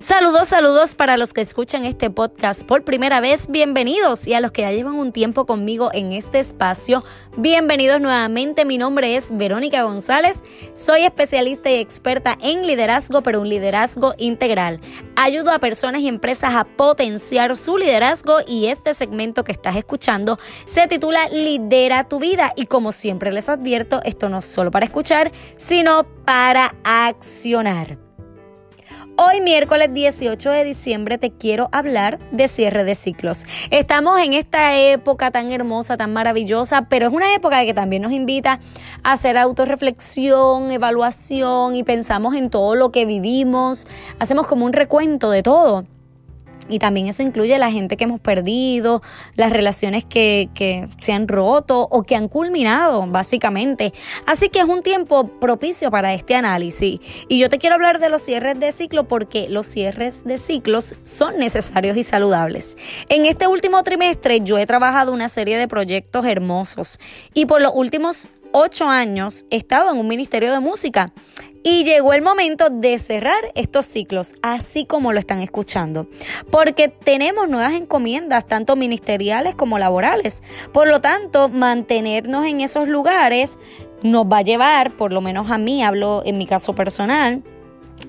Saludos, saludos para los que escuchan este podcast por primera vez, bienvenidos y a los que ya llevan un tiempo conmigo en este espacio, bienvenidos nuevamente. Mi nombre es Verónica González, soy especialista y experta en liderazgo, pero un liderazgo integral. Ayudo a personas y empresas a potenciar su liderazgo y este segmento que estás escuchando se titula Lidera tu vida y como siempre les advierto, esto no es solo para escuchar, sino para accionar. Hoy miércoles 18 de diciembre te quiero hablar de cierre de ciclos. Estamos en esta época tan hermosa, tan maravillosa, pero es una época que también nos invita a hacer autorreflexión, evaluación y pensamos en todo lo que vivimos, hacemos como un recuento de todo. Y también eso incluye la gente que hemos perdido, las relaciones que, que, se han roto o que han culminado, básicamente. Así que es un tiempo propicio para este análisis. Y yo te quiero hablar de los cierres de ciclo porque los cierres de ciclos son necesarios y saludables. En este último trimestre yo he trabajado una serie de proyectos hermosos y por los últimos ocho años he estado en un ministerio de música. Y llegó el momento de cerrar estos ciclos, así como lo están escuchando, porque tenemos nuevas encomiendas, tanto ministeriales como laborales. Por lo tanto, mantenernos en esos lugares nos va a llevar, por lo menos a mí, hablo en mi caso personal,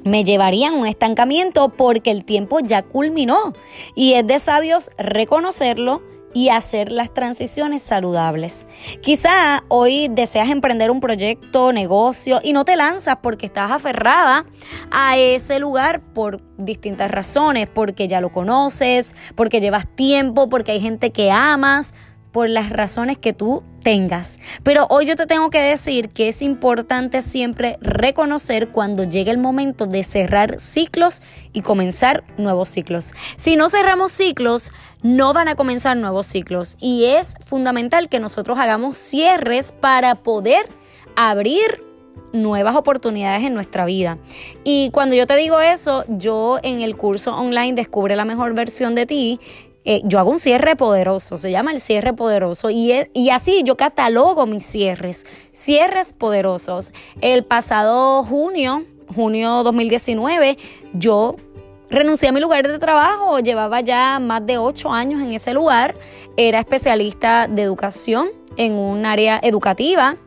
me llevaría a un estancamiento porque el tiempo ya culminó y es de sabios reconocerlo y hacer las transiciones saludables. Quizá hoy deseas emprender un proyecto, negocio y no te lanzas porque estás aferrada a ese lugar por distintas razones, porque ya lo conoces, porque llevas tiempo, porque hay gente que amas, por las razones que tú tengas. Pero hoy yo te tengo que decir que es importante siempre reconocer cuando llegue el momento de cerrar ciclos y comenzar nuevos ciclos. Si no cerramos ciclos, no van a comenzar nuevos ciclos y es fundamental que nosotros hagamos cierres para poder abrir nuevas oportunidades en nuestra vida. Y cuando yo te digo eso, yo en el curso online Descubre la mejor versión de ti, eh, yo hago un cierre poderoso, se llama el cierre poderoso, y, y así yo catalogo mis cierres, cierres poderosos. El pasado junio, junio 2019, yo renuncié a mi lugar de trabajo, llevaba ya más de ocho años en ese lugar, era especialista de educación en un área educativa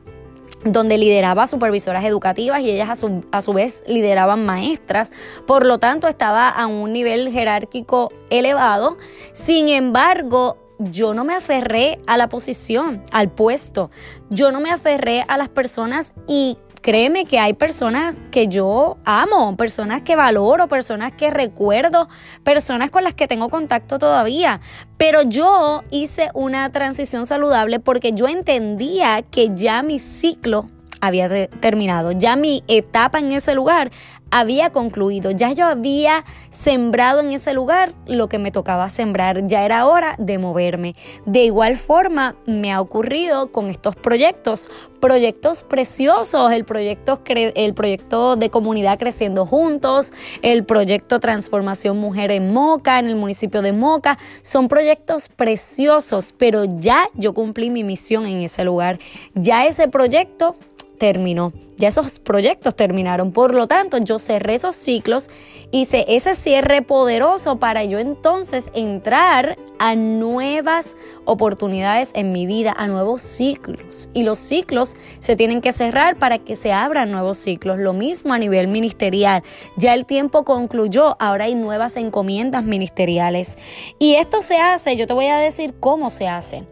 donde lideraba supervisoras educativas y ellas a su, a su, vez lideraban maestras, por lo tanto estaba a un nivel jerárquico elevado, sin embargo yo no me aferré a la posición, al puesto, yo no me aferré a las personas y créeme que hay personas que yo amo, personas que valoro, personas que recuerdo, personas con las que tengo contacto todavía. Pero yo hice una transición saludable porque yo entendía que ya mi ciclo había terminado, ya mi etapa en ese lugar había concluido, ya yo había sembrado en ese lugar lo que me tocaba sembrar, ya era hora de moverme. De igual forma me ha ocurrido con estos proyectos, proyectos preciosos, el proyecto, el proyecto de comunidad creciendo juntos, el proyecto Transformación Mujer en Moca, en el municipio de Moca, son proyectos preciosos, pero ya yo cumplí mi misión en ese lugar, ya ese proyecto terminó. Ya esos proyectos terminaron. Por lo tanto, yo cerré esos ciclos, hice ese cierre poderoso para yo entonces entrar a nuevas oportunidades en mi vida, a nuevos ciclos. Y los ciclos se tienen que cerrar para que se abran nuevos ciclos. Lo mismo a nivel ministerial. Ya el tiempo concluyó, ahora hay nuevas encomiendas ministeriales. Y esto se hace, yo te voy a decir cómo se hace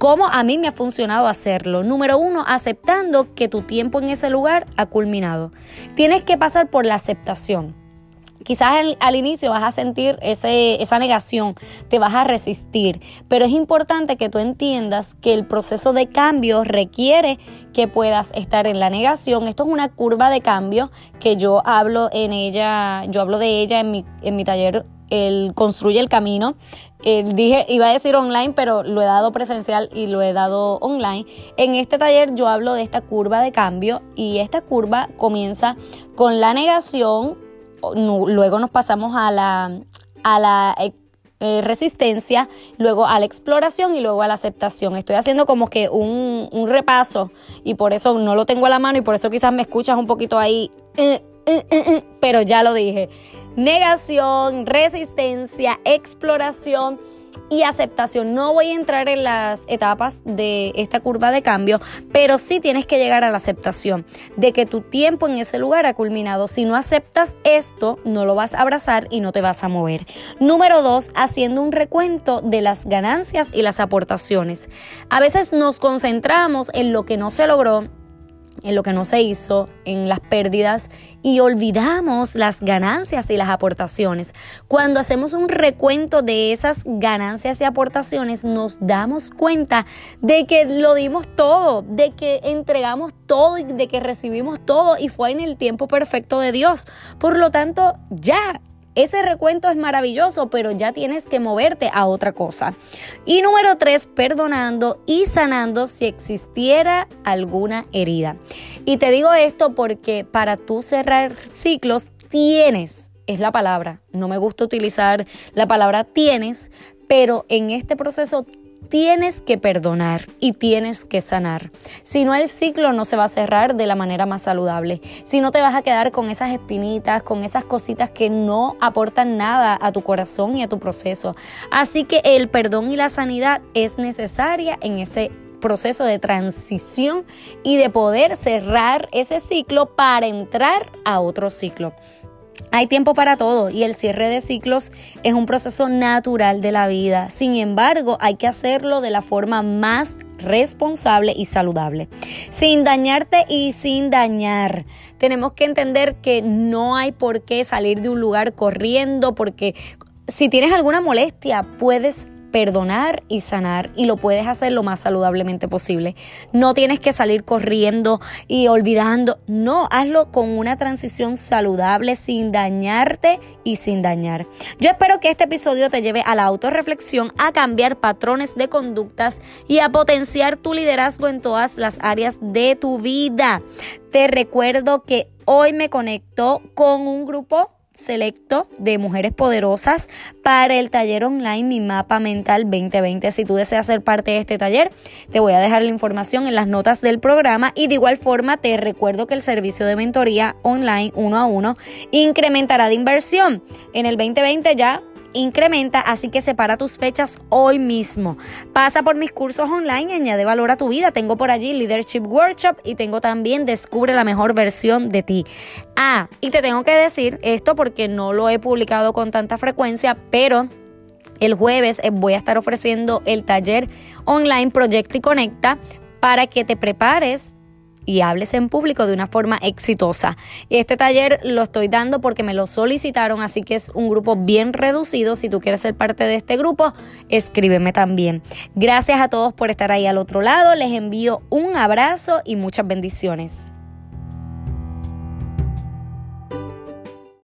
cómo a mí me ha funcionado hacerlo. Número uno, aceptando que tu tiempo en ese lugar ha culminado. Tienes que pasar por la aceptación. Quizás al, inicio vas a sentir esa negación, te vas a resistir, pero es importante que tú entiendas que el proceso de cambio requiere que puedas estar en la negación. Esto es una curva de cambio que yo hablo en ella, yo hablo de ella en mi, en mi taller el Construye el Camino. dije, iba a decir online, pero lo he dado presencial y lo he dado online. En este taller yo hablo de esta curva de cambio y esta curva comienza con la negación, luego nos pasamos a la, a la eh, resistencia, luego a la exploración y luego a la aceptación. Estoy haciendo como que un, un, repaso y por eso no lo tengo a la mano y por eso quizás me escuchas un poquito ahí, eh, eh, pero ya lo dije negación, resistencia, exploración y aceptación. No voy a entrar en las etapas de esta curva de cambio, pero sí tienes que llegar a la aceptación de que tu tiempo en ese lugar ha culminado. Si no aceptas esto, no lo vas a abrazar y no te vas a mover. Número dos, haciendo un recuento de las ganancias y las aportaciones. A veces nos concentramos en lo que no se logró en lo que no se hizo, en las pérdidas y olvidamos las ganancias y las aportaciones. Cuando hacemos un recuento de esas ganancias y aportaciones, nos damos cuenta de que lo dimos todo, de que entregamos todo y de que recibimos todo y fue en el tiempo perfecto de Dios. Por lo tanto, ya ese recuento es maravilloso, pero ya tienes que moverte a otra cosa. Y número tres, perdonando y sanando si existiera alguna herida. Y te digo esto porque para tú cerrar ciclos tienes, es la palabra, no me gusta utilizar la palabra tienes, pero en este proceso tienes que perdonar y tienes que sanar. Si no, el ciclo no se va a cerrar de la manera más saludable. Si no, te vas a quedar con esas espinitas, con esas cositas que no aportan nada a tu corazón y a tu proceso. Así que el perdón y la sanidad es necesaria en ese proceso de transición y de poder cerrar ese ciclo para entrar a otro ciclo. Hay tiempo para todo y el cierre de ciclos es un proceso natural de la vida. Sin embargo, hay que hacerlo de la forma más responsable y saludable, sin dañarte y sin dañar. Tenemos que entender que no hay por qué salir de un lugar corriendo porque si tienes alguna molestia, puedes perdonar y sanar y lo puedes hacer lo más saludablemente posible. No tienes que salir corriendo y olvidando, no, hazlo con una transición saludable sin dañarte y sin dañar. Yo espero que este episodio te lleve a la autorreflexión, a cambiar patrones de conductas y a potenciar tu liderazgo en todas las áreas de tu vida. Te recuerdo que hoy me conecto con un grupo selecto de mujeres poderosas para el taller online Mi Mapa Mental 2020. Si tú deseas ser parte de este taller, te voy a dejar la información en las notas del programa y de igual forma te recuerdo que el servicio de mentoría online uno a uno incrementará de inversión. En el 2020 ya incrementa, así que separa tus fechas hoy mismo. Pasa por mis cursos online añade valor a tu vida. Tengo por allí Leadership Workshop y tengo también Descubre la mejor versión de ti. Ah, y te tengo que decir esto porque no lo he publicado con tanta frecuencia, pero el jueves eh, voy a estar ofreciendo el taller online Proyecta y Conecta para que te prepares y hables en público de una forma exitosa. Este taller lo estoy dando porque me lo solicitaron, así que es un grupo bien reducido. Si tú quieres ser parte de este grupo, escríbeme también. Gracias a todos por estar ahí al otro lado. Les envío un abrazo y muchas bendiciones.